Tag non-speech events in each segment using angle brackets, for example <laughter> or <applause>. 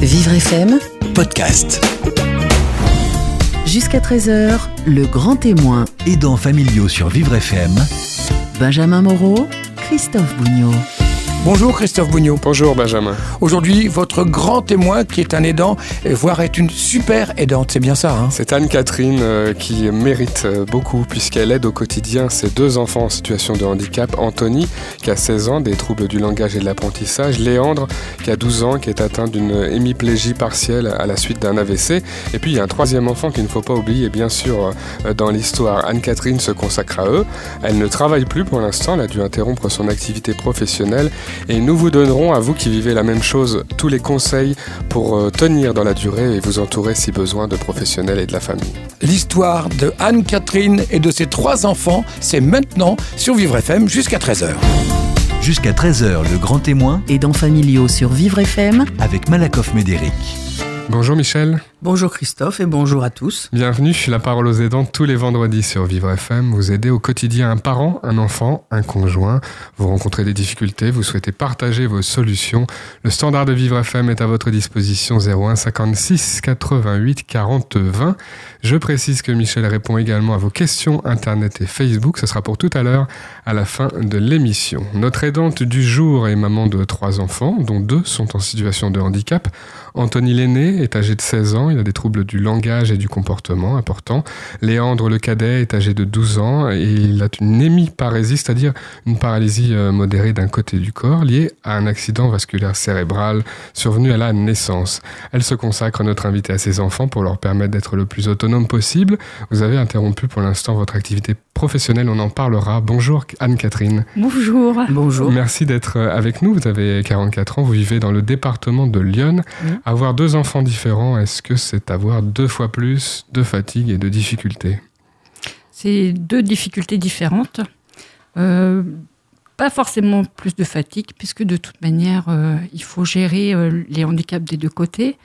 Vivre FM, podcast. jusqu'à 13h, le grand témoin. Aidants familiaux sur Vivre FM. Benjamin Moreau, Christophe Bougnot. Bonjour Christophe Bougnot. Bonjour Benjamin. Aujourd'hui, votre grand témoin qui est un aidant, et voire est une super aidante, c'est bien ça hein? C'est Anne-Catherine euh, qui mérite euh, beaucoup puisqu'elle aide au quotidien ses deux enfants en situation de handicap, Anthony qui a 16 ans, des troubles du langage et de l'apprentissage, Léandre qui a 12 ans, qui est atteint d'une hémiplégie partielle à la suite d'un AVC. Et puis il y a un troisième enfant qu'il ne faut pas oublier, bien sûr, euh, dans l'histoire. Anne-Catherine se consacre à eux. Elle ne travaille plus pour l'instant, elle a dû interrompre son activité professionnelle et nous vous donnerons, à vous qui vivez la même chose, tous les conseils pour euh, tenir dans la durée et vous entourer si besoin de professionnels et de la famille. L'histoire de Anne-Catherine et de ses trois enfants, c'est maintenant sur Vivre FM jusqu'à 13h. Jusqu'à 13h, le grand témoin Aidants familiaux sur Vivre FM, avec Malakoff Médéric. Bonjour Michel. Bonjour Christophe et bonjour à tous. Bienvenue, la parole aux aidants tous les vendredis sur Vivre FM. Vous aidez au quotidien un parent, un enfant, un conjoint. Vous rencontrez des difficultés, vous souhaitez partager vos solutions. Le standard de Vivre FM est à votre disposition 01 56 88 40 20. Je précise que Michel répond également à vos questions Internet et Facebook. Ce sera pour tout à l'heure à la fin de l'émission. Notre aidante du jour est maman de trois enfants, dont deux sont en situation de handicap. Anthony l'aîné est âgé de 16 ans, il a des troubles du langage et du comportement importants. Léandre le cadet est âgé de 12 ans et il a une hémiparésie, c'est-à-dire une paralysie euh, modérée d'un côté du corps liée à un accident vasculaire cérébral survenu à la naissance. Elle se consacre, notre invité, à ses enfants pour leur permettre d'être le plus autonome possible. Vous avez interrompu pour l'instant votre activité professionnelle, on en parlera. Bonjour Anne-Catherine. Bonjour. Bonjour. Merci d'être euh, avec nous. Vous avez 44 ans, vous vivez dans le département de Lyon. Avoir deux enfants différents, est-ce que c'est avoir deux fois plus de fatigue et de difficultés C'est deux difficultés différentes. Euh, pas forcément plus de fatigue, puisque de toute manière, euh, il faut gérer euh, les handicaps des deux côtés.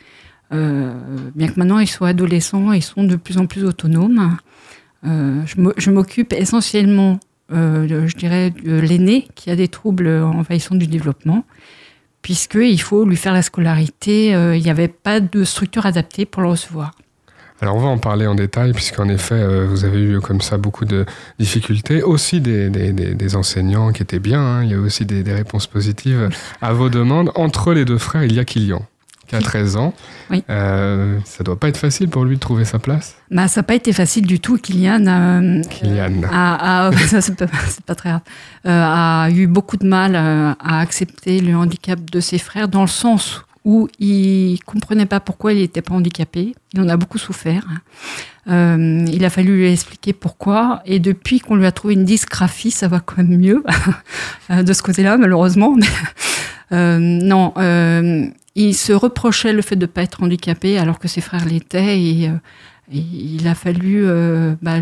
Bien que maintenant ils soient adolescents, ils sont de plus en plus autonomes. Je m'o- je m'occupe essentiellement, je dirais, de l'aîné qui a des troubles envahissants du développement, puisqu'il faut lui faire la scolarité. euh, il n'y avait pas de structure adaptée pour le recevoir. Alors on va en parler en détail puisqu'en effet euh, vous avez eu comme ça beaucoup de difficultés, aussi des, des, des- enseignants qui étaient bien, hein. il y a aussi des, des réponses positives à vos demandes. Entre les deux frères, il y a Kylian qui a 13 ans. Oui. Euh, ça doit pas être facile pour lui de trouver sa place. Bah, ça n'a pas été facile du tout. Kylian euh, Kylian. a, a- <laughs> c'est pas, très grave, euh, a eu beaucoup de mal euh, à accepter le handicap de ses frères dans le sens où il comprenait pas pourquoi il n'était pas handicapé. Il en a beaucoup souffert. Euh, il a fallu lui expliquer pourquoi. Et depuis qu'on lui a trouvé une dysgraphie, ça va quand même mieux <laughs> euh, de ce côté-là, malheureusement. <laughs> Euh, non, euh, il se reprochait le fait de ne pas être handicapé alors que ses frères l'étaient. Et, euh, et il a fallu euh, bah,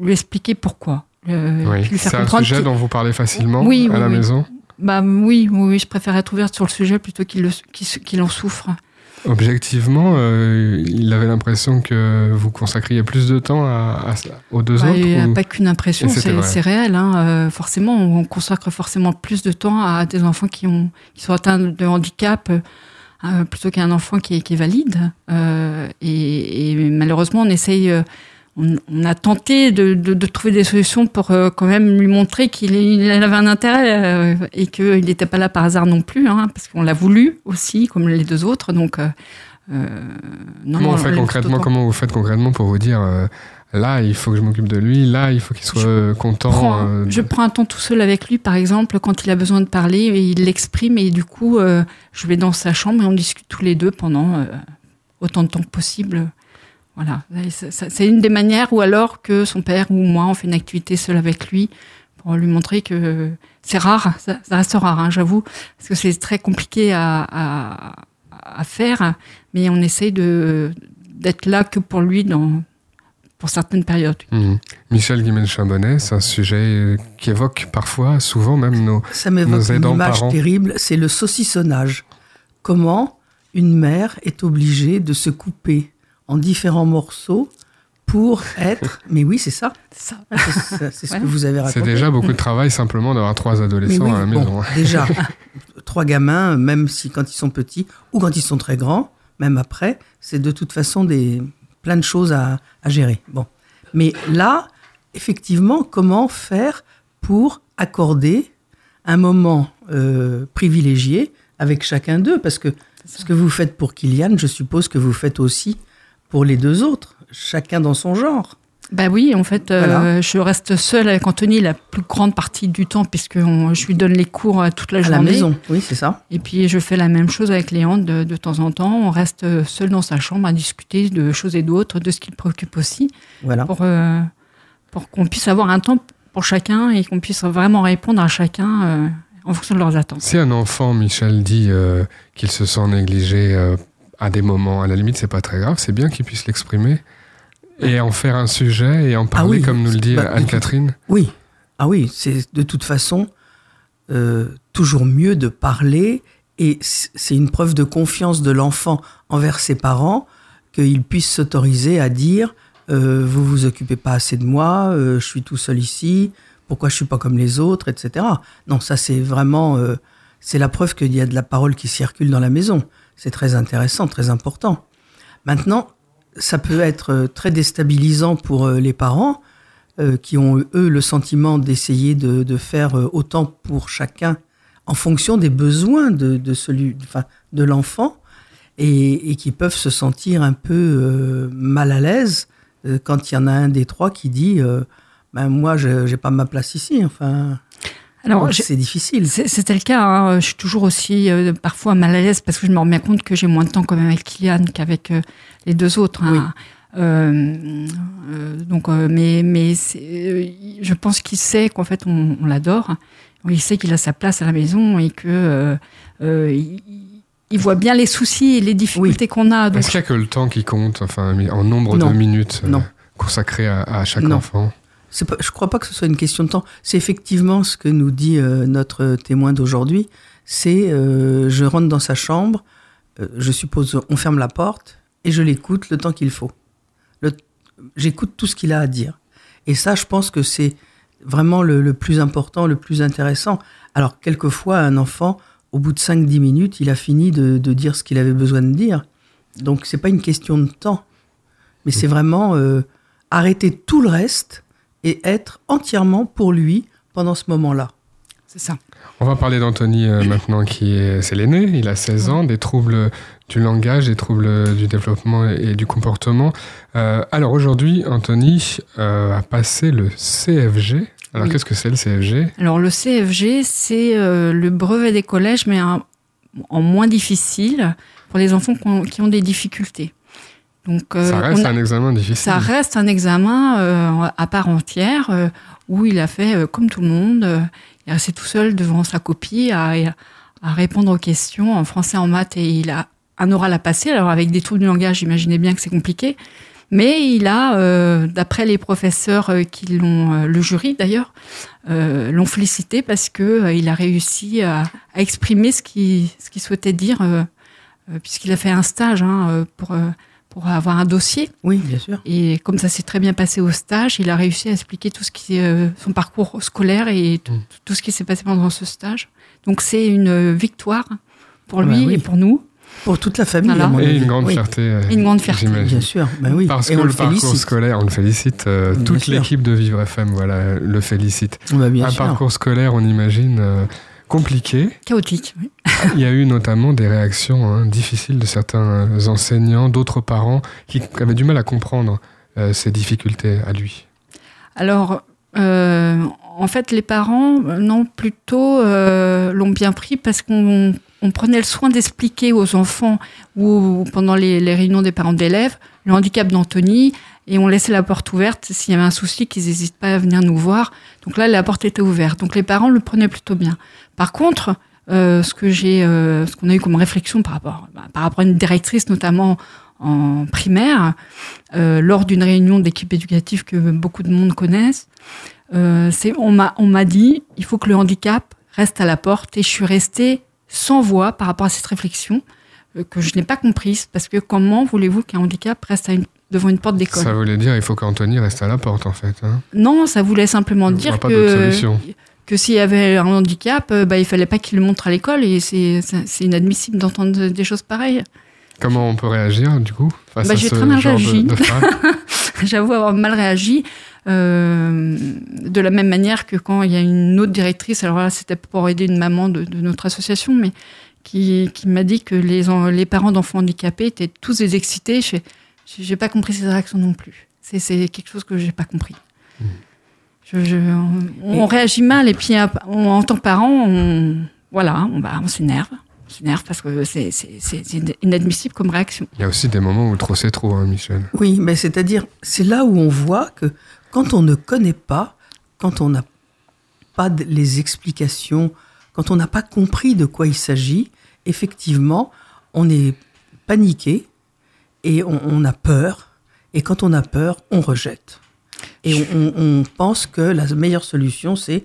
lui expliquer pourquoi. Euh, Oui. C'est un sujet dont vous parlez facilement Oui, à oui, la maison. bah oui, oui, je préfère être ouverte sur le sujet plutôt qu'il en souffre. Objectivement, euh, il avait l'impression que vous consacriez plus de temps à, à aux deux Bah, autres. il n'y a ou- pas qu'une impression, c'est réel. hein. Euh, forcément, on consacre forcément plus de temps à des enfants qui, ont, qui sont atteints de handicap euh, plutôt qu'à un enfant qui est, qui est valide. Euh, et, et malheureusement, on essaye, euh, on, on a tenté de, de- de trouver des solutions pour euh, quand même lui montrer qu'il il avait un intérêt et qu'il n'était pas là par hasard non plus, hein, parce qu'on l'a voulu aussi, comme les deux autres. Donc, non, Comment on fait concrètement Comment vous faites concrètement pour vous dire là, il faut que je m'occupe de lui, là, il faut qu'il soit Je euh, content. prends- euh, de- je prends un temps tout seul avec lui, par exemple, quand il a besoin de parler, et il l'exprime, et du coup, euh, je vais dans sa chambre et on discute tous les deux pendant euh, autant de temps que possible. Voilà, c'est une des manières, ou alors que son père ou moi, on fait une activité seul avec lui pour lui montrer que c'est rare, ça, ça reste rare, hein, j'avoue, parce que c'est très compliqué à, à, à faire, mais on essaye d'être là que pour lui dans pour certaines périodes. Mhm. Michel Guimel-Chambonnet, c'est un sujet qui évoque parfois, souvent même nos. Ça Nos m'évoque une aidants image parents. terrible, c'est le saucissonnage. Comment une mère est obligée de se couper en différents morceaux pour être. <laughs> Mais oui, c'est ça. C'est ça. C'est ce Ouais. que vous avez raconté. C'est déjà beaucoup de travail simplement d'avoir trois Mais adolescents oui, à la bon, maison. hein. déjà, <laughs> trois gamins, même si quand ils sont petits ou quand ils sont très grands, même après, c'est de toute façon des plein de choses à, à gérer. Bon, mais là, effectivement, comment faire pour accorder un moment euh, privilégié avec chacun d'eux? Parce que ce que vous faites pour Kylian, je suppose que vous faites aussi pour les deux autres, chacun dans son genre. Bah oui, en fait, euh, je reste seule avec Anthony la plus grande partie du temps, puisque on- je lui donne les cours euh, toute la À journée. la maison, oui, c'est ça. Et puis je fais la même chose avec Léon de, de temps en temps. On reste euh, seul dans sa chambre à discuter de choses et d'autres, de ce qui le préoccupe aussi, Voilà. pour, euh, pour qu'on puisse avoir un temps pour chacun et qu'on puisse vraiment répondre à chacun euh, en fonction de leurs attentes. Si un enfant, Michel, dit euh, qu'il se sent négligé euh, à des moments, à la limite, c'est pas très grave, c'est bien qu'il puisse l'exprimer et en faire un sujet et en parler, oui, comme nous le dit bah, Anne-Catherine. Oui, ah oui, c'est de toute façon euh, toujours mieux de parler et c'est une preuve de confiance de l'enfant envers ses parents qu'il puisse s'autoriser à dire euh, vous vous occupez pas assez de moi, euh, je suis tout seul ici, pourquoi je suis pas comme les autres, etc. Non, ça c'est vraiment c'est la preuve qu'il y a de la parole qui circule dans la maison. C'est très intéressant, très important. Maintenant, ça peut être euh, très déstabilisant pour euh, les parents euh, qui ont, eux, le sentiment d'essayer de, de faire euh, autant pour chacun en fonction des besoins de, de, celui, enfin, de l'enfant et, et qui peuvent se sentir un peu euh, mal à l'aise quand il y en a un des trois qui dit ben, Moi, je n'ai pas ma place ici. Enfin, Alors, j'ai- c'est difficile. C'était le cas. hein. Je suis toujours aussi euh, parfois mal à l'aise parce que je me rends bien compte que j'ai moins de temps quand même avec Kylian qu'avec euh, les deux autres. hein. Euh, euh, donc, euh, mais mais euh, je pense qu'il sait qu'en fait on, on l'adore. Il sait qu'il a sa place à la maison et que euh, euh, il, il voit bien les soucis et les difficultés qu'on a. Donc, Est-ce qu'il n'y a que le temps qui compte, enfin, en nombre Non. de minutes euh, consacrées à, à chaque Non. enfant? Je crois pas que ce soit une question de temps. C'est effectivement ce que nous dit euh, notre témoin d'aujourd'hui. C'est euh, je rentre dans sa chambre, euh, je suppose on ferme la porte et je l'écoute le temps qu'il faut. J'écoute tout ce qu'il a à dire. Et ça, je pense que c'est vraiment le, plus important, le plus intéressant. Alors, quelquefois, un enfant, au bout de 5-10 minutes, il a fini de, dire ce qu'il avait besoin de dire. Donc, c'est pas une question de temps. Mais c'est vraiment arrêter tout le reste et être entièrement pour lui pendant ce moment-là. c'est ça. On va parler d'Anthony euh, <coughs> maintenant, qui est, c'est l'aîné, il a 16 ans, des troubles du langage, des troubles du développement et du comportement. Euh, alors aujourd'hui, Anthony euh, a passé le CFG. Alors Oui. qu'est-ce que c'est le CFG Alors le CFG, c'est euh, le brevet des collèges, mais un- en moins difficile pour les enfants qui ont, qui ont des difficultés. Donc, euh, Ça reste a- un examen difficile. ça reste un examen euh, à part entière euh, où il a fait comme tout le monde. il est resté tout seul devant sa copie à, à répondre aux questions en français, en maths et il a un oral à passer. Alors avec des troubles du langage, imaginez bien que c'est compliqué. Mais il a, euh, d'après les professeurs qui l'ont, euh, le jury d'ailleurs, euh, l'ont félicité parce que il a réussi à, à exprimer ce qu'il ce qu'il souhaitait dire, puisqu'il a fait un stage hein, pour, pour avoir un dossier. Oui, bien sûr. Et comme ça s'est très bien passé au stage, il a réussi à expliquer tout ce qui, euh, son parcours scolaire et tout, Mm. tout ce qui s'est passé pendant ce stage. Donc c'est une euh, victoire pour bah lui oui. et pour nous. Pour toute la famille, Voilà. Et avis. une grande fierté. euh, une grande fierté. j'imagine. Bien sûr, ben oui. Parce et que le, parcours félicite. scolaire, on le félicite, euh, toute l'équipe de Vivre FM voilà, le félicite. Bah, bien un sûr. parcours scolaire, on imagine, euh, compliqué. Chaotique. oui. Il y a eu notamment des réactions hein, difficiles de certains enseignants, d'autres parents qui avaient du mal à comprendre euh, ces difficultés à lui. Alors, euh, en fait, les parents, euh, non, plutôt euh, l'ont bien pris parce qu'on on prenait le soin d'expliquer aux enfants ou pendant les, les réunions des parents d'élèves le handicap d'Anthony et on laissait la porte ouverte s'il y avait un souci qu'ils n'hésitent pas à venir nous voir. Donc là, la porte était ouverte. Donc les parents le prenaient plutôt bien. Par contre, euh, ce que j'ai, euh, ce qu'on a eu comme réflexion par rapport, bah, par rapport à une directrice notamment en primaire, euh, lors d'une réunion d'équipe éducative que beaucoup de monde connaissent, c'est on m'a on m'a dit il faut que le handicap reste à la porte et je suis restée sans voix par rapport à cette réflexion que je n'ai pas comprise parce que comment voulez-vous qu'un handicap reste à une- devant une porte d'école Ça voulait dire il faut qu'Anthony reste à la porte en fait. hein. Non, ça voulait simplement Il dire que que s'il y avait un handicap, euh, bah, il fallait pas qu'il le montre à l'école et c'est inadmissible d'entendre des choses pareilles. Comment on peut réagir du coup face Bah, à j'ai ce très mal réagi. <laughs> J'avoue avoir mal réagi. euh, de la même manière que quand il y a une autre directrice, alors là c'était pour aider une maman de, de notre association, mais qui, qui m'a dit que les, les parents d'enfants handicapés étaient tous des excités. Je fais, J'ai pas compris ces réactions non plus. C'est- C'est quelque chose que j'ai pas compris. Je- je- on, on réagit mal et puis on, en tant que parent, on, voilà, on, bah, on s'énerve. On s'énerve parce que c'est- c'est c'est- c'est inadmissible comme réaction. Il y a aussi des moments où trop c'est trop, hein, Michel. Oui, mais c'est-à-dire, c'est là où on voit que quand on ne connaît pas, quand on n'a pas les explications, quand on n'a pas compris de quoi il s'agit, effectivement, on est paniqué et on, on a peur. Et quand on a peur, on rejette. Et on, pense que la meilleure solution, c'est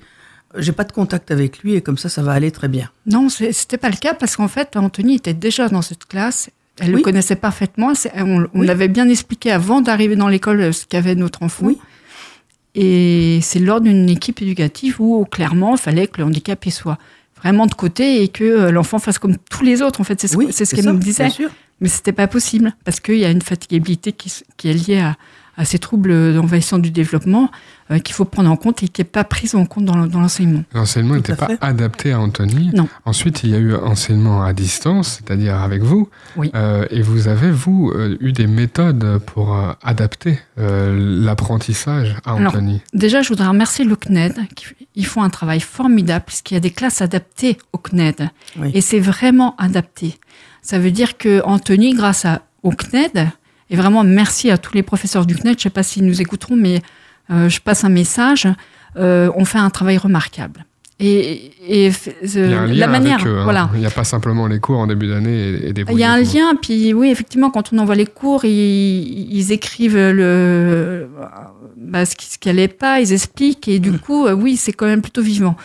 j'ai pas de contact avec lui et comme ça, ça va aller très bien. Non, c'était pas le cas parce qu'en fait, Anthony était déjà dans cette classe. Elle le connaissait parfaitement. On, on Oui. l'avait bien expliqué avant d'arriver dans l'école ce qu'avait notre enfant. Oui. Et c'est lors d'une équipe éducative où clairement, il fallait que le handicap soit vraiment de côté et que euh, l'enfant fasse comme tous les autres. En fait, c'est ce, Oui, ce qu'elle ça, me bien disait. Mais c'était pas possible parce qu'il y a une fatigabilité qui, est liée à, à ces troubles d'envahissement du développement euh, qu'il faut prendre en compte et qui n'est pas prise en compte dans, le- dans l'enseignement. L'enseignement n'était pas fait. adapté à Anthony. Non. Ensuite, il y a eu enseignement à distance, c'est-à-dire avec vous. Oui. Euh, et vous avez, vous, euh, eu des méthodes pour euh, adapter euh, l'apprentissage à Alors, Anthony Déjà, je voudrais remercier le CNED. qui- Ils font un travail formidable puisqu'il y a des classes adaptées au CNED. Oui. Et c'est vraiment adapté. Ça veut dire que Anthony, grâce à, au CNED, et vraiment merci à tous les professeurs du CNED, je ne sais pas s'ils nous écouteront, mais euh, je passe un message, euh, on fait un travail remarquable. Et, et f- Il y a un euh, lien la manière, avec eux. hein. voilà. Il n'y a pas simplement les cours en début d'année et, et des Il y a un lien, puis oui, effectivement, quand on envoie les cours, ils, ils écrivent le, bah, ce qui ce qui allait pas, ils expliquent, et du coup, euh, oui, c'est quand même plutôt vivant.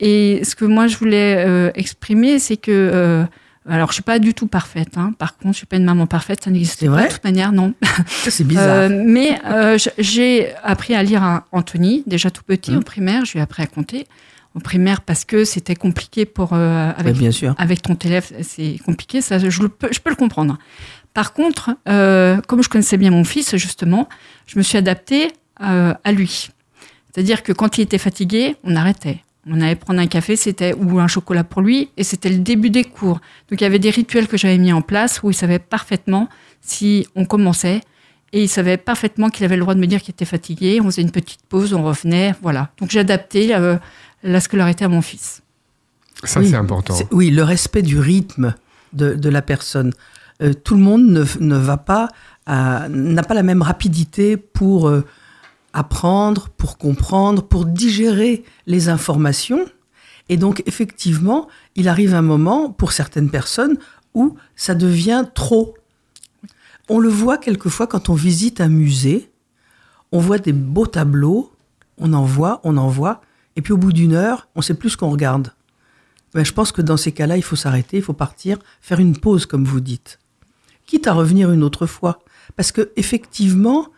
Et ce que moi je voulais euh, exprimer, c'est que, alors je suis pas du tout parfaite, hein. par contre, je suis pas une maman parfaite, ça n'existe pas vrai de toute manière, non. C'est bizarre. Euh, mais euh, j'ai appris à lire à Anthony, déjà tout petit, Mmh. au primaire, je lui ai appris à compter. Au primaire, parce que c'était compliqué pour, euh, Ouais, avec bien sûr. avec ton élève, c'est compliqué, ça, je, le peux, je peux le comprendre. Par contre, comme je connaissais bien mon fils, justement, je me suis adaptée à lui. C'est-à-dire que quand il était fatigué, on arrêtait. On allait prendre un café, c'était ou un chocolat pour lui, et c'était le début des cours. Donc il y avait des rituels que j'avais mis en place où il savait parfaitement si on commençait, et il savait parfaitement qu'il avait le droit de me dire qu'il était fatigué. On faisait une petite pause, on revenait, voilà. Donc j'ai adapté euh, la scolarité à mon fils. Ça, Oui, c'est important. c'est- Oui, le respect du rythme de, de la personne. Euh, tout le monde ne, ne va pas, à- n'a pas la même rapidité pour euh, apprendre, pour comprendre, pour digérer les informations. Et donc, effectivement, il arrive un moment, pour certaines personnes, où ça devient trop. On le voit quelquefois quand on visite un musée, on voit des beaux tableaux, on en voit, on en voit, et puis au bout d'une heure, on sait plus ce qu'on regarde. Ben, je pense que dans ces cas-là, il faut s'arrêter, il faut partir, faire une pause, comme vous dites. Quitte à revenir une autre fois. Parce que effectivement,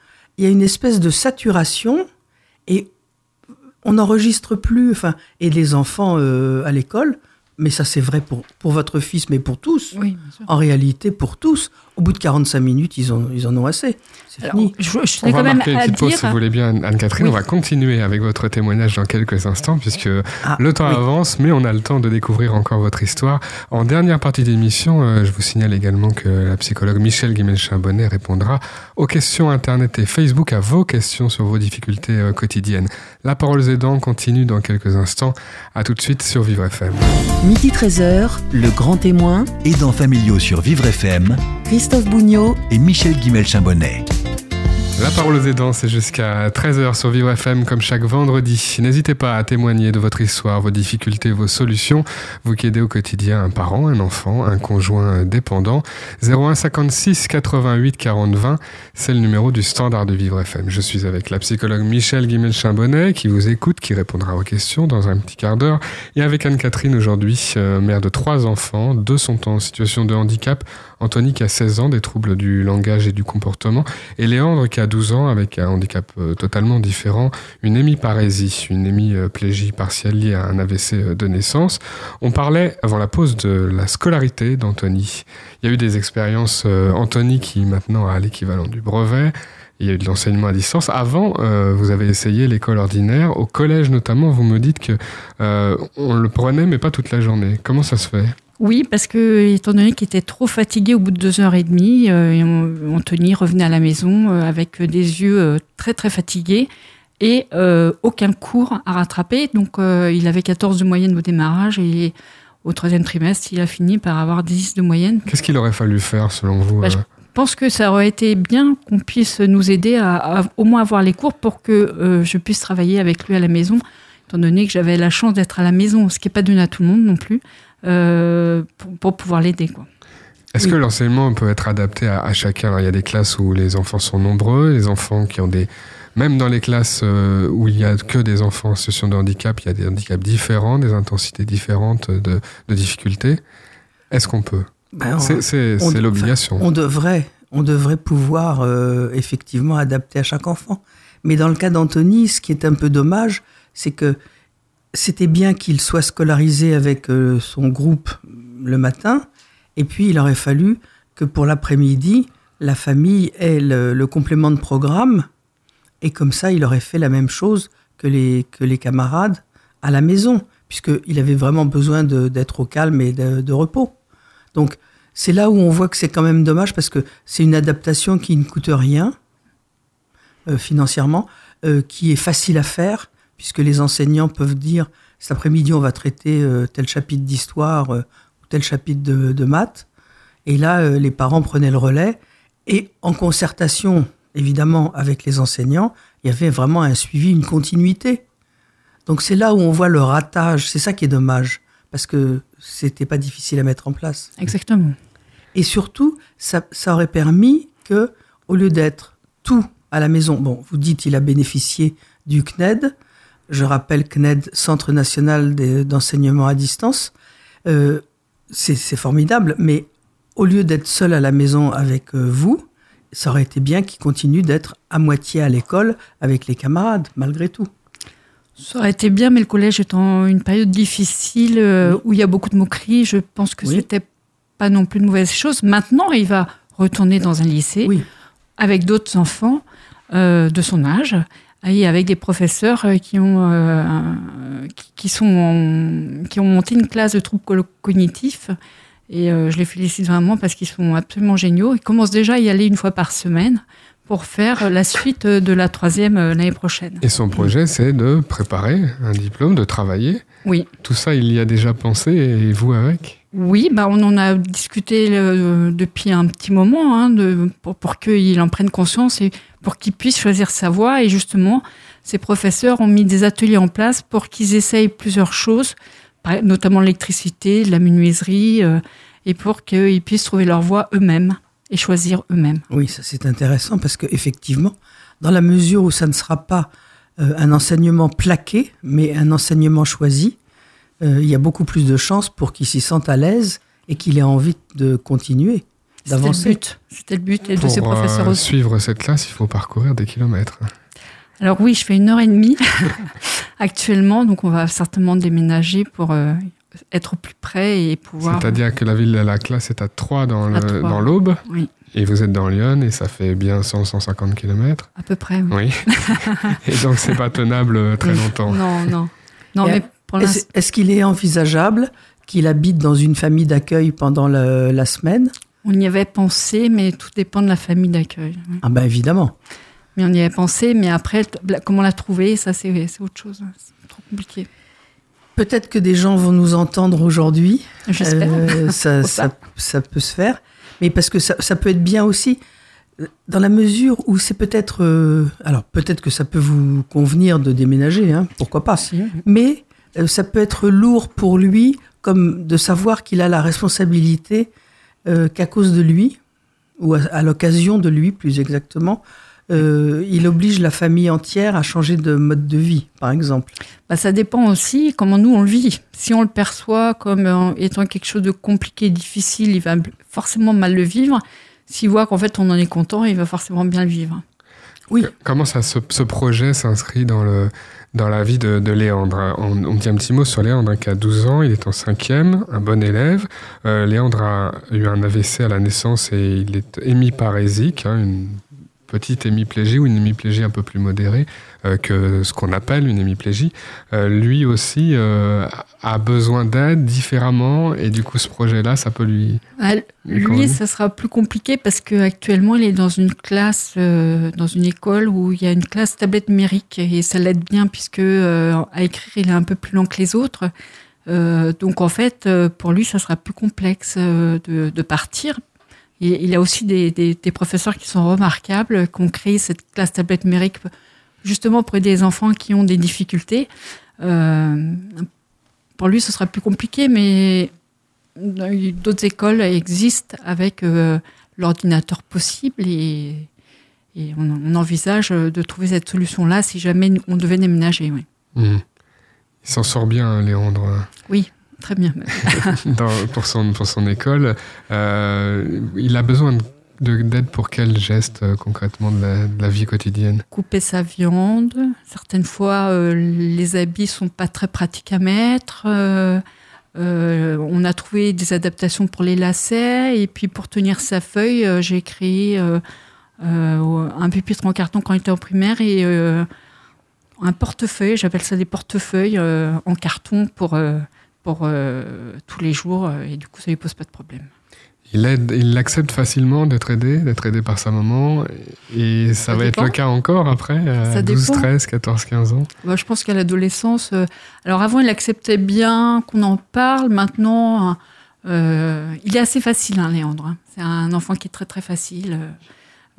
il y a une espèce de saturation et on n'enregistre plus, enfin, et les enfants euh, à l'école, mais ça c'est vrai pour, pour votre fils, mais pour tous. Oui. En réalité, pour tous. Au bout de 45 minutes, ils, ont, ils en ont assez. C'est Alors, fini. je, je On va quand même marquer une petite pause dire. si vous voulez bien, Anne-Catherine. Oui. On va continuer avec votre témoignage dans quelques instants, puisque Ah, le temps oui. avance, mais on a le temps de découvrir encore votre histoire. En dernière partie d'émission, euh, je vous signale également que la psychologue Michel Guimel-Chambonnet répondra aux questions Internet et Facebook, à vos questions sur vos difficultés euh, quotidiennes. La parole aux aidants continue dans quelques instants. À tout de suite sur Vivre FM. Midi 13h, le grand témoin, Aidants familiaux sur Vivre FM Christophe Bougnot, et Michel Guimel-Chambonnet. La parole aux aidants, c'est jusqu'à 13h sur Vivre FM comme chaque vendredi. N'hésitez pas à témoigner de votre histoire, vos difficultés, vos solutions. Vous qui aidez au quotidien un parent, un enfant, un conjoint dépendant. 01 56 88 40 20, c'est le numéro du standard de Vivre FM. Je suis avec la psychologue Michel Guimel-Chambonnet qui vous écoute, qui répondra aux questions dans un petit quart d'heure. Et avec Anne-Catherine aujourd'hui, euh, mère de trois enfants. Deux sont en situation de handicap. Anthony qui a 16 ans, des troubles du langage et du comportement, et Léandre qui a 12 ans avec un handicap euh, totalement différent, une hémiparésie, une hémiplégie partielle liée à un AVC euh, de naissance. On parlait avant la pause de la scolarité d'Anthony. Il y a eu des expériences, euh, Anthony qui maintenant a l'équivalent du brevet, il y a eu de l'enseignement à distance. Avant, vous avez essayé l'école ordinaire. Au collège notamment, vous me dites que on le prenait, mais pas toute la journée. Comment ça se fait? Oui, parce que étant donné qu'il était trop fatigué au bout de deux heures et demie, euh, Anthony revenait à la maison euh, avec des yeux euh, très très fatigués et euh, aucun cours à rattraper. Donc euh, il avait 14 de moyenne au démarrage et au troisième trimestre, il a fini par avoir 10 de moyenne. Qu'est-ce qu'il aurait fallu faire selon vous Bah, je pense que ça aurait été bien qu'on puisse nous aider à, à au moins avoir les cours pour que euh, je puisse travailler avec lui à la maison, étant donné que j'avais la chance d'être à la maison, ce qui n'est pas donné à tout le monde non plus, pour, pour pouvoir l'aider. quoi. Est-ce Oui. que l'enseignement peut être adapté à, à chacun? Alors, Il y a des classes où les enfants sont nombreux, les enfants qui ont des... Même dans les classes euh, où il y a que des enfants en situation de handicap, il y a des handicaps différents, des intensités différentes de, de difficultés. Est-ce qu'on peut? Ben, on- C'est c'est- on- c'est l'obligation. On devrait, on devrait pouvoir euh, effectivement adapter à chaque enfant. Mais dans le cas d'Anthony, ce qui est un peu dommage, c'est que c'était bien qu'il soit scolarisé avec euh, son groupe le matin, et puis il aurait fallu que pour l'après-midi, la famille ait le, complément de programme, et comme ça, il aurait fait la même chose que les, que les camarades à la maison, puisqu'il avait vraiment besoin d'être au calme et de, de repos. Donc, c'est là où on voit que c'est quand même dommage parce que c'est une adaptation qui ne coûte rien euh, financièrement, euh, qui est facile à faire, puisque les enseignants peuvent dire cet après-midi on va traiter euh, tel chapitre d'histoire euh, ou tel chapitre de, de maths. Et là, euh, les parents prenaient le relais et en concertation évidemment avec les enseignants, il y avait vraiment un suivi, une continuité. Donc c'est là où on voit le ratage, c'est ça qui est dommage, parce que c'était pas difficile à mettre en place. Exactement. Et surtout, ça, ça aurait permis que, au lieu d'être tout à la maison, bon, vous dites il a bénéficié du CNED, je rappelle CNED, Centre national d'enseignement à distance, euh, c'est formidable, mais au lieu d'être seul à la maison avec euh, vous, ça aurait été bien qu'il continue d'être à moitié à l'école avec les camarades, malgré tout. Ça aurait été bien, mais le collège étant une période difficile euh, où il y a beaucoup de moqueries, je pense que Oui. c'était pas non plus une mauvaise chose. Maintenant, il va retourner dans un lycée Oui. avec d'autres enfants euh, de son âge et avec des professeurs euh, qui ont euh, qui, qui sont en- qui ont monté une classe de troubles co- cognitifs. Et euh, je les félicite vraiment parce qu'ils sont absolument géniaux. Ils commencent déjà à y aller une fois par semaine pour faire la suite de la troisième l'année prochaine. Et son projet, c'est de préparer un diplôme, de travailler. Oui. Tout ça, il y a déjà pensé, et vous avec? Oui, bah on en a discuté depuis un petit moment hein, de, pour, pour qu'il en prenne conscience et pour qu'il puisse choisir sa voie. Et justement, ses professeurs ont mis des ateliers en place pour qu'ils essayent plusieurs choses, notamment l'électricité, la menuiserie, euh, et pour qu'ils puissent trouver leur voie eux-mêmes et choisir eux-mêmes. Oui, ça c'est intéressant parce que effectivement, dans la mesure où ça ne sera pas euh, un enseignement plaqué, mais un enseignement choisi, euh, il y a beaucoup plus de chances pour qu'il s'y sente à l'aise et qu'il ait envie de continuer, C'était le but. C'était le but et de Pour ses professeurs euh, aussi. suivre cette classe, il faut parcourir des kilomètres. Alors oui, je fais une heure et demie <laughs> actuellement, donc on va certainement déménager pour euh, être au plus près et pouvoir. C'est-à-dire que la ville de la classe est à 3 dans À le- Troyes. dans l'Aube, Oui, et vous êtes dans Lyon, et ça fait bien 100-150 kilomètres. à peu près. oui. Oui. <laughs> et donc, c'est pas tenable euh, très longtemps. Non, non, non, mais pour Est-ce qu'il est envisageable qu'il habite dans une famille d'accueil pendant le- la semaine? On y avait pensé, mais tout dépend de la famille d'accueil. oui. Ah ben évidemment. Mais on y avait pensé, mais après, comment la trouver, ça c'est autre chose. C'est trop compliqué. Peut-être que des gens vont nous entendre aujourd'hui. J'espère. Euh, <laughs> ça, ça, peut se faire. Mais parce que ça, ça peut être bien aussi, dans la mesure où c'est peut-être. euh, alors, peut-être que ça peut vous convenir de déménager, hein, pourquoi pas. Si. Mais euh, ça peut être lourd pour lui, comme de savoir qu'il a la responsabilité euh, qu'à cause de lui, ou à, à l'occasion de lui plus exactement, euh, il oblige la famille entière à changer de mode de vie, par exemple. Bah, ça dépend aussi comment nous on le vit. Si on le perçoit comme euh, étant quelque chose de compliqué, difficile, il va forcément mal le vivre. S'il voit qu'en fait on en est content, il va forcément bien le vivre. Oui. Comment ça, ce, ce projet s'inscrit dans, le, dans la vie de, Léandre on, on dit un petit mot sur Léandre, hein, qui a 12 ans, il est en cinquième, un bon élève. Euh, Léandre a eu un AVC à la naissance et il est hémiparésique, hein, une petite hémiplégie ou une hémiplégie un peu plus modérée euh, que ce qu'on appelle une hémiplégie. Euh, lui aussi euh, a besoin d'aide différemment et du coup ce projet-là, ça peut lui... Ah, lui ça sera plus compliqué parce qu'actuellement, il est dans une classe, dans une école où il y a une classe tablette numérique et ça l'aide bien puisque à écrire, il est un peu plus lent que les autres. Donc en fait, pour lui, ça sera plus complexe de, de partir. Il, y a aussi des, des, des professeurs qui sont remarquables, qui ont créé cette classe tablette numérique justement pour aider les enfants qui ont des difficultés. Euh, pour lui, ce sera plus compliqué, mais d'autres écoles existent avec euh, l'ordinateur possible et, et on, on envisage de trouver cette solution-là si jamais on devait déménager. Oui, Mhm. Il s'en sort bien, hein, Léandre. oui très bien. <laughs> dans- pour, son, pour son école. Euh, il a besoin de- de- d'aide pour quel geste euh, concrètement de la, de la vie quotidienne? Couper sa viande. Certaines fois, euh, les habits sont pas très pratiques à mettre. Euh, on a trouvé des adaptations pour les lacets. Et puis, pour tenir sa feuille, j'ai créé un pupitre en carton quand il était en primaire et un portefeuille. J'appelle ça des portefeuilles en carton pour, pour euh, tous les jours. Et du coup, ça lui pose pas de problème. il, aide, il accepte facilement d'être aidé, d'être aidé par sa maman. Et ça, Ça va être le cas encore après, à Ça 12, dépend. 13, 14, 15 ans. Bah, je pense qu'à l'adolescence, euh, alors avant il acceptait bien qu'on en parle, maintenant euh, il est assez facile, hein, Léandre. hein. C'est un enfant qui est très très facile. euh,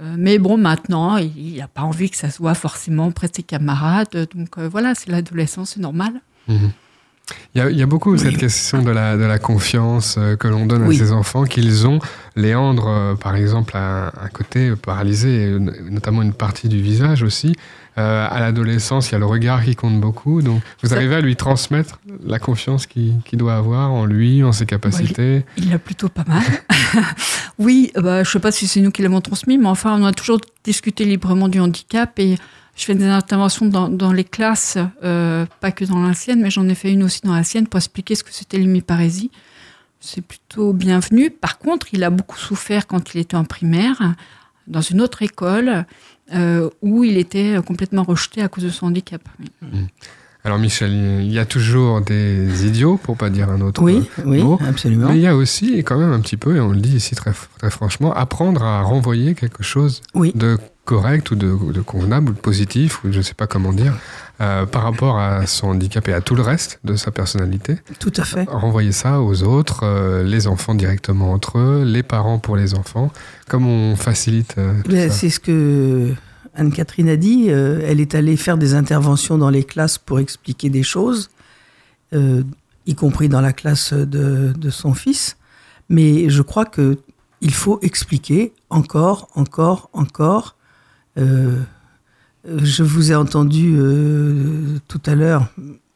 euh, mais bon, maintenant il n'a pas envie que ça soit forcément près de ses camarades. Donc euh, voilà, c'est l'adolescence, c'est normal. Mhm. Il y, a, il y a beaucoup cette question de la, de la confiance euh, que l'on donne Oui. à ses enfants qu'ils ont. Léandre, euh, par exemple, a un côté paralysé, notamment une partie du visage aussi. Euh, à l'adolescence, il y a le regard qui compte beaucoup. Donc, vous arrivez à lui transmettre la confiance qu'il doit avoir en lui, en ses capacités? Il l'a plutôt pas mal. <laughs> oui, bah, je sais pas si c'est nous qui l'avons transmis, mais enfin, on a toujours discuté librement du handicap et je fais des interventions dans, dans les classes, euh, pas que dans l'ancienne, mais j'en ai fait une aussi dans la sienne pour expliquer ce que c'était l'hémiparésie. C'est plutôt bienvenu. Par contre, il a beaucoup souffert quand il était en primaire, dans une autre école, euh, où il était complètement rejeté à cause de son handicap. Alors, Michel, il y a toujours des idiots, pour pas dire un autre Oui, oui, mot. absolument. Mais il y a aussi, quand même un petit peu, et on le dit ici très, très franchement, apprendre à renvoyer quelque chose Oui. de correct ou de, de convenable ou de positif, ou je ne sais pas comment dire, euh, par rapport à son handicap et à tout le reste de sa personnalité. Tout à fait. Renvoyer ça aux autres, euh, les enfants directement entre eux, les parents pour les enfants. Comme on facilite euh. C'est ce que Anne-Catherine a dit. euh, elle est allée faire des interventions dans les classes pour expliquer des choses, y compris dans la classe de, de son fils. Mais je crois que il faut expliquer encore, encore, encore. Euh, je vous ai entendu euh, tout à l'heure,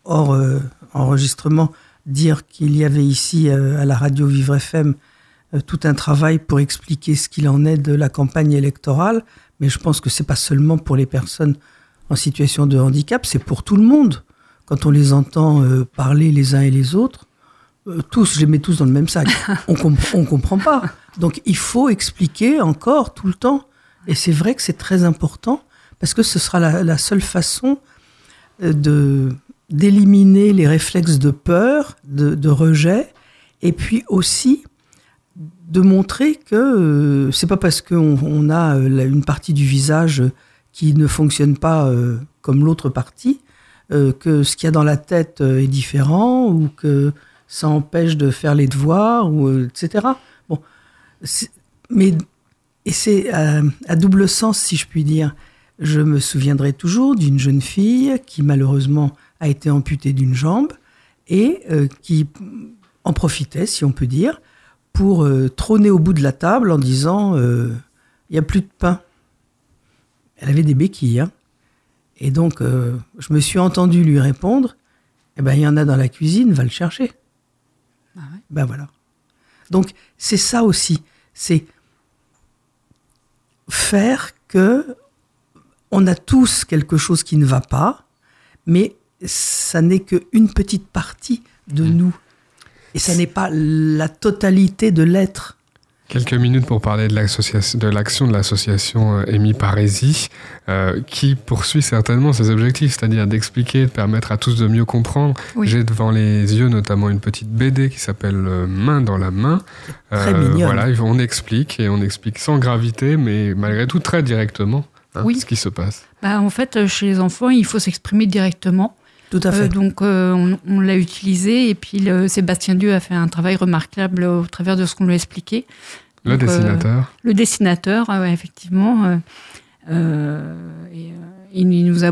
hors euh, enregistrement, dire qu'il y avait ici à la radio Vivre FM tout un travail pour expliquer ce qu'il en est de la campagne électorale. Mais je pense que c'est pas seulement pour les personnes en situation de handicap, c'est pour tout le monde. Quand on les entend parler les uns et les autres, tous, je les mets tous dans le même sac. <laughs> On, comp on comprend pas. Donc il faut expliquer encore tout le temps. Et c'est vrai que c'est très important parce que ce sera la, seule façon euh, de d'éliminer les réflexes de peur, de, rejet, et puis aussi de montrer que euh, c'est pas parce qu'on on a euh, une partie du visage qui ne fonctionne pas euh, comme l'autre partie que ce qu'il y a dans la tête est différent ou que ça empêche de faire les devoirs ou etc. Bon, mais et c'est à, à double sens si je puis dire. Je me souviendrai toujours d'une jeune fille qui malheureusement a été amputée d'une jambe et euh, qui en profitait, si on peut dire, pour euh, trôner au bout de la table en disant euh, il n'y a plus de pain. Elle avait des béquilles. hein. Et donc, euh, je me suis entendu lui répondre Eh ben, il y en a dans la cuisine, va le chercher. Ah ouais. Ben voilà. Donc, c'est ça aussi. C'est faire que on a tous quelque chose qui ne va pas, mais ça n'est qu'une petite partie de nous. Et ça n'est pas la totalité de l'être. Quelques minutes pour parler de l'action de l'association euh, Amy Parésie, euh, qui poursuit certainement ses objectifs, c'est-à-dire d'expliquer, de permettre à tous de mieux comprendre. Oui. J'ai devant les yeux notamment une petite BD qui s'appelle euh, Main dans la main. Très mignonne. Voilà, on explique et on explique sans gravité, mais malgré tout très directement hein, Oui. ce qui se passe. Bah, en fait, euh, chez les enfants, il faut s'exprimer directement. Tout à fait. Euh, donc, euh, on, on l'a utilisé et puis le, Sébastien Dieu a fait un travail remarquable au travers de ce qu'on lui a expliqué. Le Donc, euh, dessinateur. le dessinateur, euh, ouais, effectivement, euh, euh, et, euh, il nous a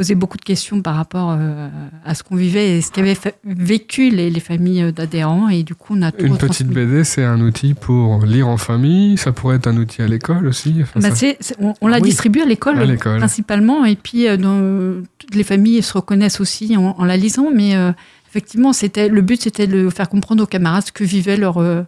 posé beaucoup de questions par rapport euh, à ce qu'on vivait et ce qu'avaient vécu les, les familles d'adhérents. Et du coup, on a tout Une petite BD, c'est un outil pour lire en famille. Ça pourrait être un outil à l'école aussi. Enfin, Bah, ça- on on l'a Oui. distribué à l'école, principalement, et puis euh, dans, toutes les familles se reconnaissent aussi en, en la lisant, mais euh, effectivement, c'était le but, c'était de faire comprendre aux camarades ce que vivait leur, euh,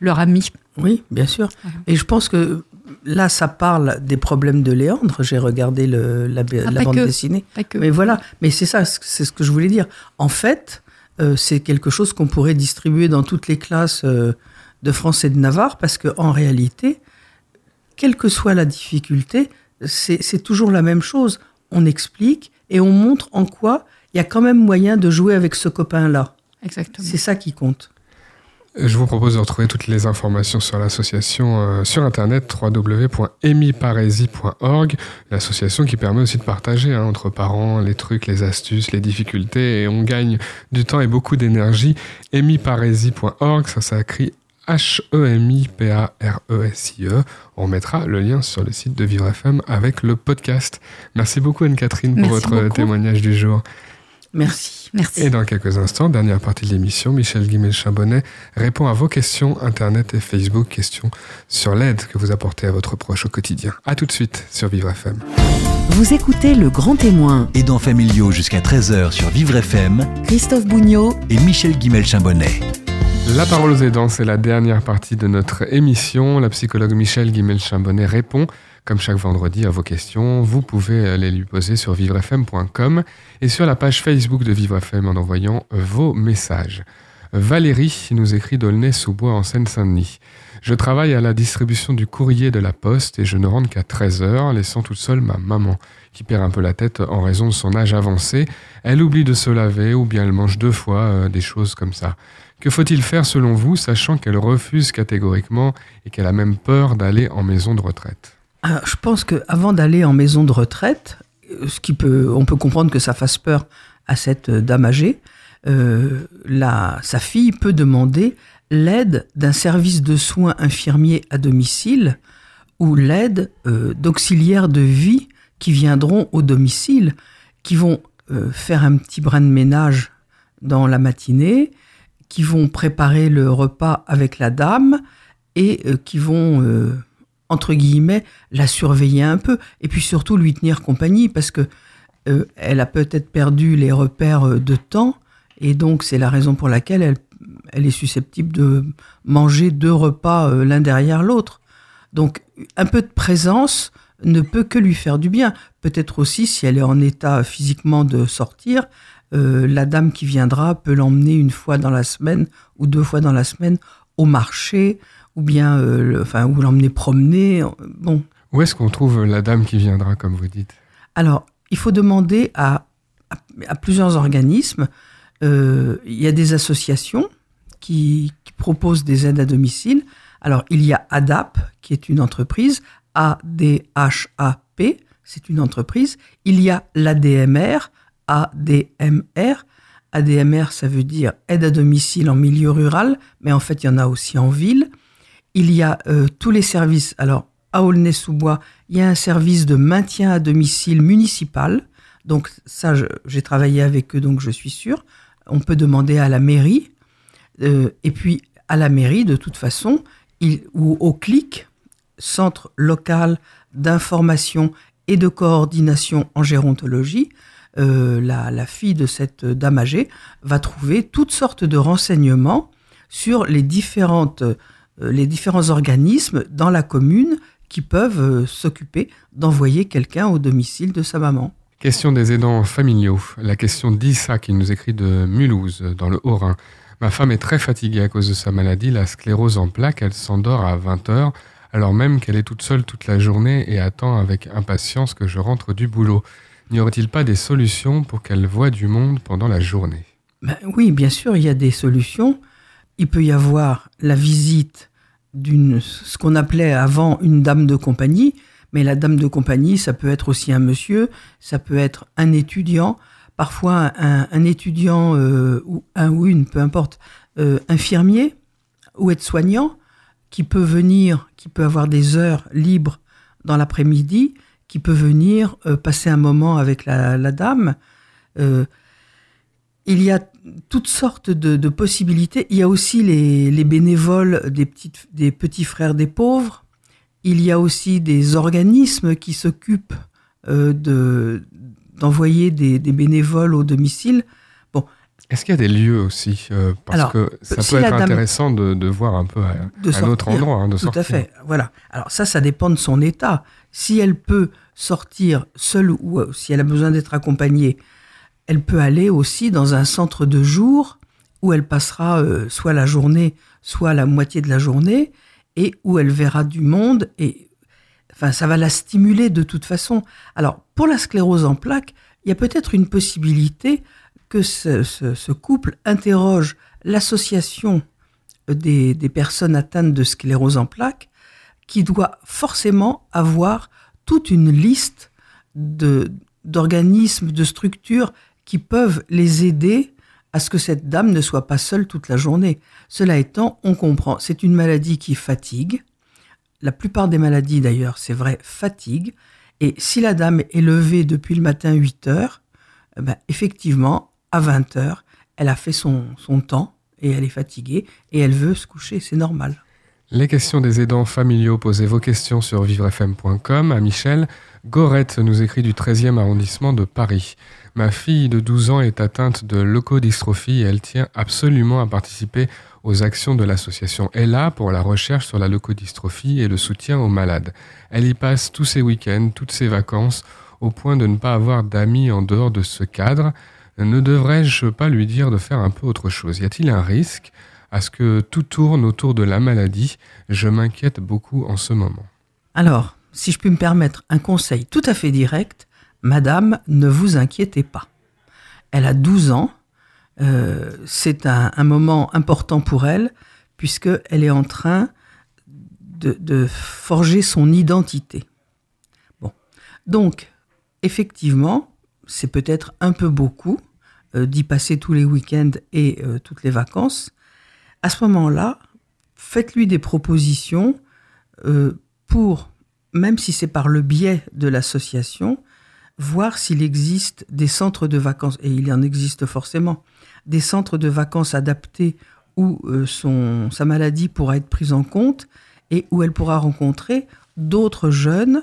leur ami. Oui, bien sûr. Et je pense que là, ça parle des problèmes de Léandre. J'ai regardé le, la, Ah, la bande que. dessinée. Mais voilà, mais c'est ça, c'est ce que je voulais dire. En fait, euh, c'est quelque chose qu'on pourrait distribuer dans toutes les classes euh, de France et de Navarre, parce que en réalité, quelle que soit la difficulté, c'est c'est toujours la même chose. On explique et on montre en quoi il y a quand même moyen de jouer avec ce copain-là. Exactement. C'est ça qui compte. Je vous propose de retrouver toutes les informations sur l'association euh, sur internet www.emiparésie.org, l'association qui permet aussi de partager hein, entre parents les trucs, les astuces, les difficultés et on gagne du temps et beaucoup d'énergie. emiparésie.org, ça s'écrit H-E-M-I-P-A-R-E-S-I-E. E On mettra le lien sur le site de Vivre FM avec le podcast. Merci beaucoup Anne-Catherine pour Merci votre beaucoup. témoignage du jour. Merci. Merci. Et dans quelques instants, dernière partie de l'émission, Michel Guimel-Chambonnet répond à vos questions Internet et Facebook, questions sur l'aide que vous apportez à votre proche au quotidien. A tout de suite sur Vivre FM. Vous écoutez Le Grand Témoin, Aidants familiaux jusqu'à 13h sur Vivre FM Christophe Bougnot et Michel Guimel-Chambonnet. La parole aux aidants, c'est la dernière partie de notre émission. La psychologue Michel Guimel-Chambonnet répond, comme chaque vendredi, à vos questions. Vous pouvez les lui poser sur vivrefm.com et sur la page Facebook de Vivre FM en envoyant vos messages. Valérie nous écrit d'Aulnay-sous-Bois en Seine-Saint-Denis. Je travaille à la distribution du courrier de la poste et je ne rentre qu'à 13h, laissant toute seule ma maman, qui perd un peu la tête en raison de son âge avancé. Elle oublie de se laver ou bien elle mange deux fois, euh, des choses comme ça. Que faut-il faire selon vous, sachant qu'elle refuse catégoriquement et qu'elle a même peur d'aller en maison de retraite? Alors, je pense qu'avant d'aller en maison de retraite, euh, ce qui peut, on peut comprendre que ça fasse peur à cette euh, dame âgée, euh, la, sa fille peut demander l'aide d'un service de soins infirmiers à domicile ou l'aide d'auxiliaires de vie qui viendront au domicile, qui vont faire un petit brin de ménage dans la matinée, qui vont préparer le repas avec la dame et qui vont, entre guillemets, la surveiller un peu et puis surtout lui tenir compagnie parce que euh, elle a peut-être perdu les repères euh, de temps et donc c'est la raison pour laquelle elle, est susceptible de manger deux repas euh, l'un derrière l'autre. Donc un peu de présence ne peut que lui faire du bien. Peut-être aussi si elle est en état physiquement de sortir, la dame qui viendra peut l'emmener une fois dans la semaine ou deux fois dans la semaine au marché ou bien euh, le- enfin ou l'emmener promener. Bon, Où est-ce qu'on trouve la dame qui viendra, comme vous dites? Alors, il faut demander à, à- à plusieurs organismes. Euh, il y a des associations qui, qui proposent des aides à domicile. Alors, il y a ADAP, qui est une entreprise, A-D-H-A-P, c'est une entreprise. Il y a l'ADMR, ADMR. ADMR, ça veut dire aide à domicile en milieu rural, mais en fait, il y en a aussi en ville. Il y a euh, tous les services. Alors, à Aulnay-sous-Bois, il y a un service de maintien à domicile municipal. Donc, ça, j'ai travaillé avec eux, donc je suis sûre. On peut demander à la mairie. Euh, et puis, à la mairie, de toute façon, ou au CLIC, Centre local d'information et de coordination en gérontologie, euh, la, fille de cette dame âgée va trouver toutes sortes de renseignements sur les, différentes, les différents organismes dans la commune qui peuvent euh, s'occuper d'envoyer quelqu'un au domicile de sa maman. Question des aidants familiaux. La question d'Issa qui nous écrit de Mulhouse, dans le Haut-Rhin. Ma femme est très fatiguée à cause de sa maladie, la sclérose en plaques. Elle s'endort à 20 heures, alors même qu'elle est toute seule toute la journée et attend avec impatience que je rentre du boulot. N'y aurait-il pas des solutions pour qu'elle voie du monde pendant la journée? Ben Oui, bien sûr, il y a des solutions. Il peut y avoir la visite d'une ce qu'on appelait avant une dame de compagnie, mais la dame de compagnie, ça peut être aussi un monsieur, ça peut être un étudiant, parfois un, étudiant euh, ou un ou une, peu importe, euh, infirmier ou aide-soignant qui peut venir, qui peut avoir des heures libres dans l'après-midi, qui peut venir euh, passer un moment avec la, la dame. Il y a toutes sortes de, possibilités. Il y a aussi les, bénévoles des, petites, des petits frères des pauvres. Il y a aussi des organismes qui s'occupent euh, de, d'envoyer des, bénévoles au domicile. Bon. Est-ce qu'il y a des lieux aussi euh, Parce que ça peut être intéressant de, voir un peu à, un autre endroit, hein, de Tout à fait. Voilà. Alors ça, ça dépend de son état. Si elle peut sortir seule ou si elle a besoin d'être accompagnée, elle peut aller aussi dans un centre de jour où elle passera euh, soit la journée, soit la moitié de la journée, et où elle verra du monde, et ça va la stimuler de toute façon. Alors, pour la sclérose en plaques, il y a peut-être une possibilité que ce, couple interroge l'association des, des, personnes atteintes de sclérose en plaques, qui doit forcément avoir toute une liste d'organismes, de structures qui peuvent les aider à ce que cette dame ne soit pas seule toute la journée. Cela étant, on comprend, c'est une maladie qui fatigue. La plupart des maladies, d'ailleurs, c'est vrai, fatigue. Et si la dame est levée depuis le matin 8 heures, eh ben, effectivement, à 20 heures, elle a fait son, son temps et elle est fatiguée et elle veut se coucher, c'est normal. Les questions des aidants familiaux, posez vos questions sur vivrefm.com à Michel. Gorette nous écrit du 13e arrondissement de Paris. Ma fille de 12 ans est atteinte de leucodystrophie et elle tient absolument à participer aux actions de l'association ELA pour la recherche sur la leucodystrophie et le soutien aux malades. Elle y passe tous ses week-ends, toutes ses vacances, au point de ne pas avoir d'amis en dehors de ce cadre. Ne devrais-je pas lui dire de faire un peu autre chose? Y a-t-il un risque à ce que tout tourne autour de la maladie? Je m'inquiète beaucoup en ce moment. Alors, si je puis me permettre un conseil tout à fait direct, Madame, ne vous inquiétez pas. Elle a 12 ans. Euh, c'est un, moment important pour elle, puisqu'elle est en train de, forger son identité. Bon. Donc, effectivement, c'est peut-être un peu beaucoup euh, d'y passer tous les week-ends et euh, toutes les vacances. À ce moment-là, faites-lui des propositions pour, même si c'est par le biais de l'association, voir s'il existe des centres de vacances, et il en existe forcément, des centres de vacances adaptés où euh, son, sa maladie pourra être prise en compte et où elle pourra rencontrer d'autres jeunes,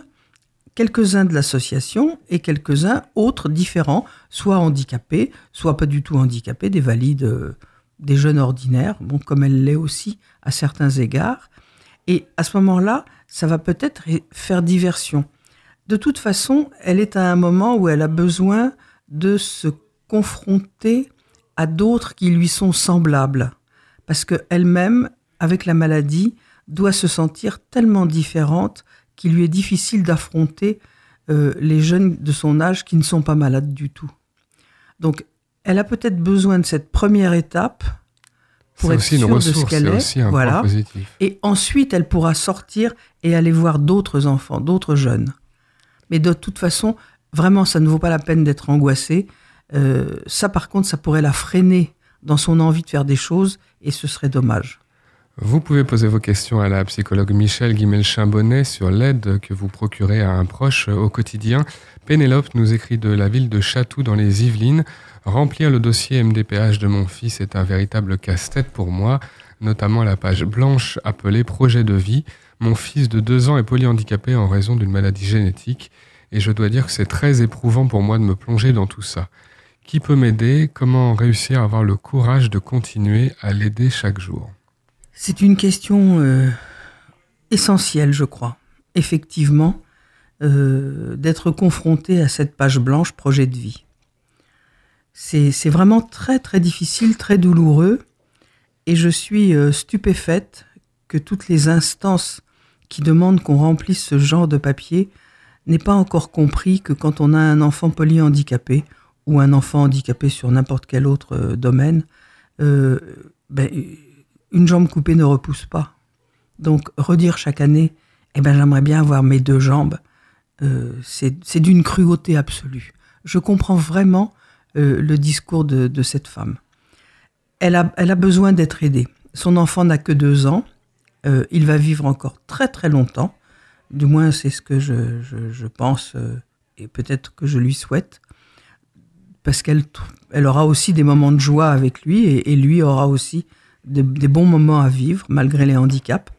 quelques-uns de l'association et quelques-uns autres différents, soit handicapés, soit pas du tout handicapés, des valides, euh, des jeunes ordinaires, bon, comme elle l'est aussi à certains égards. Et à ce moment-là, ça va peut-être faire diversion de toute façon, elle est à un moment où elle a besoin de se confronter à d'autres qui lui sont semblables. Parce qu'elle-même, avec la maladie, doit se sentir tellement différente qu'il lui est difficile d'affronter euh, les jeunes de son âge qui ne sont pas malades du tout. Donc, elle a peut-être besoin de cette première étape pour être sûre de ce qu'elle est. voilà. Et ensuite, elle pourra sortir et aller voir d'autres enfants, d'autres jeunes. Mais de toute façon, vraiment, ça ne vaut pas la peine d'être angoissé. Euh, ça, par contre, ça pourrait la freiner dans son envie de faire des choses et ce serait dommage. Vous pouvez poser vos questions à la psychologue Michel Guimel-Chambonnet sur l'aide que vous procurez à un proche au quotidien. Pénélope nous écrit de la ville de Chatou dans les Yvelines. Remplir le dossier MDPH de mon fils est un véritable casse-tête pour moi, notamment la page blanche appelée Projet de vie. Mon fils de deux ans est polyhandicapé en raison d'une maladie génétique et je dois dire que c'est très éprouvant pour moi de me plonger dans tout ça. Qui peut m'aider? Comment réussir à avoir le courage de continuer à l'aider chaque jour? C'est une question euh, essentielle, je crois. Effectivement, euh, d'être confronté à cette page blanche projet de vie. C'est vraiment très très difficile, très douloureux, et je suis euh, stupéfaite que toutes les instances qui demandent qu'on remplisse ce genre de papier n'aient pas encore compris que quand on a un enfant polyhandicapé ou un enfant handicapé sur n'importe quel autre euh, domaine, euh, ben, une jambe coupée ne repousse pas. Donc redire chaque année, eh ben, j'aimerais bien avoir mes deux jambes, c'est d'une cruauté absolue. Je comprends vraiment le discours de, cette femme elle a, besoin d'être aidée. Son enfant n'a que deux ans. Euh, il va vivre encore très très longtemps. Du moins, c'est ce que je, pense euh, et peut-être que je lui souhaite. Parce qu'elle elle aura aussi des moments de joie avec lui et, lui aura aussi des bons moments à vivre malgré les handicaps.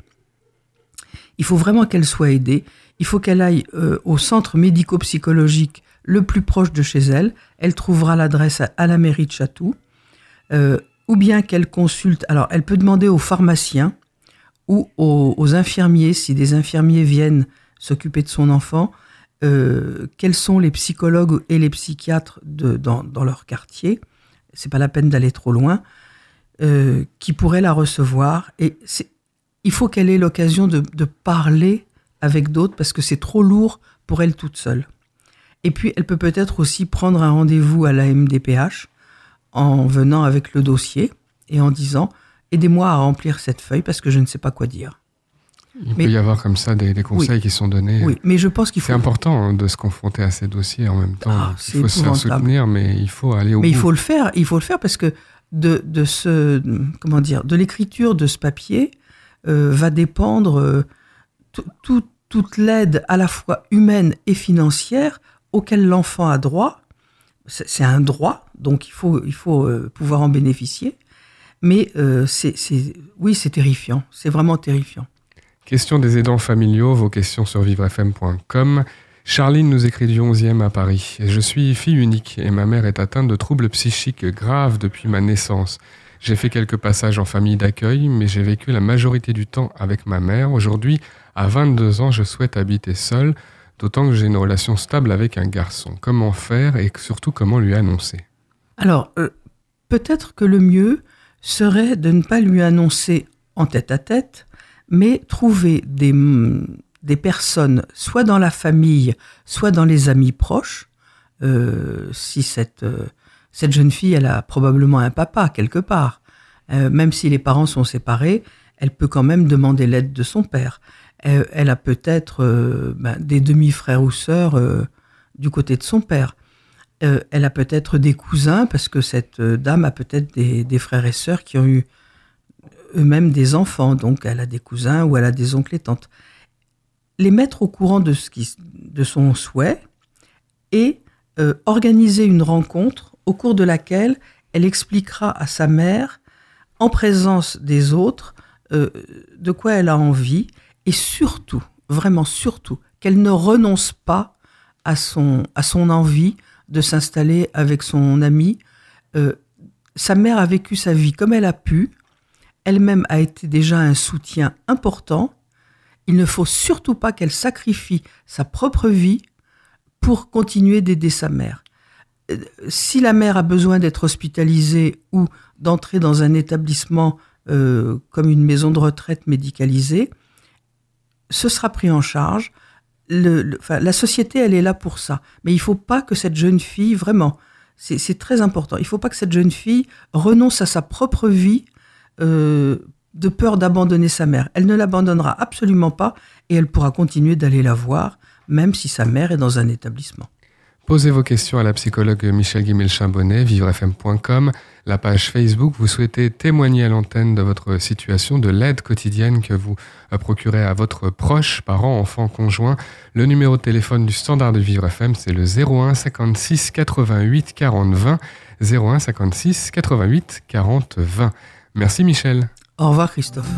Il faut vraiment qu'elle soit aidée. Il faut qu'elle aille euh, au centre médico-psychologique le plus proche de chez elle. Elle trouvera l'adresse à, la mairie de Chatou ou bien qu'elle consulte, alors elle peut demander aux pharmaciens ou aux, infirmiers, si des infirmiers viennent s'occuper de son enfant, euh, quels sont les psychologues et les psychiatres dans, leur quartier, c'est pas la peine d'aller trop loin, euh, qui pourraient la recevoir. Et il faut qu'elle ait l'occasion de parler avec d'autres parce que c'est trop lourd pour elle toute seule. Et puis, elle peut peut-être aussi prendre un rendez-vous à la MDPH en venant avec le dossier et en disant aidez-moi à remplir cette feuille parce que je ne sais pas quoi dire. Il peut y avoir comme ça des, conseils qui sont donnés. Oui, mais je pense qu'il faut. C'est important hein, de se confronter à ces dossiers en même temps. Ah, il faut se faire soutenir, mais il faut aller au bout. Mais il faut le faire. Il faut le faire parce que de, de ce comment dire de l'écriture de ce papier euh, va dépendre euh, toute l'aide à la fois humaine et financière auquel l'enfant a droit c'est un droit, donc il faut, il faut euh, pouvoir en bénéficier. Mais euh, c'est, oui, c'est terrifiant, c'est vraiment terrifiant. Question des aidants familiaux, vos questions sur vivrefm.com. Charline nous écrit du 11e à Paris. Je suis fille unique et ma mère est atteinte de troubles psychiques graves depuis ma naissance. J'ai fait quelques passages en famille d'accueil, mais j'ai vécu la majorité du temps avec ma mère. Aujourd'hui, à 22 ans, je souhaite habiter seule d'autant que j'ai une relation stable avec un garçon. Comment faire et surtout comment lui annoncer? Alors, euh, peut-être que le mieux serait de ne pas lui annoncer en tête à tête, mais trouver des, mm, des personnes, soit dans la famille, soit dans les amis proches. Euh, si cette, euh, cette jeune fille, elle a probablement un papa quelque part. même si les parents sont séparés, elle peut quand même demander l'aide de son père. Euh, elle, a peut-être euh, ben, des demi-frères ou sœurs euh, du côté de son père. elle a peut-être des cousins, parce que cette dame a peut-être des, frères et sœurs qui ont eu eux-mêmes des enfants, donc elle a des cousins ou elle a des oncles et tantes. Les mettre au courant de, ce qui, de son souhait et organiser une rencontre au cours de laquelle elle expliquera à sa mère, en présence des autres, de quoi elle a envie et surtout, vraiment surtout, qu'elle ne renonce pas à son, à son envie de s'installer avec son ami. Euh, sa mère a vécu sa vie comme elle a pu. Elle-même a été déjà un soutien important. Il ne faut surtout pas qu'elle sacrifie sa propre vie pour continuer d'aider sa mère. Euh, si la mère a besoin d'être hospitalisée ou d'entrer dans un établissement euh, comme une maison de retraite médicalisée, ce sera pris en charge. Le, la société, elle est là pour ça. Mais il ne faut pas que cette jeune fille, vraiment, c'est très important, il ne faut pas que cette jeune fille renonce à sa propre vie euh, de peur d'abandonner sa mère. Elle ne l'abandonnera absolument pas et elle pourra continuer d'aller la voir, même si sa mère est dans un établissement. Posez vos questions à la psychologue Michel Guimel-Chambonnet, vivrefm.com, la page Facebook. Vous souhaitez témoigner à l'antenne de votre situation, de l'aide quotidienne que vous procurez à votre proche, parent, enfant, conjoint. Le numéro de téléphone du standard de Vivre FM, c'est le 01 56 88 40 20. 01 56 88 40 20. Merci Michel. Au revoir Christophe.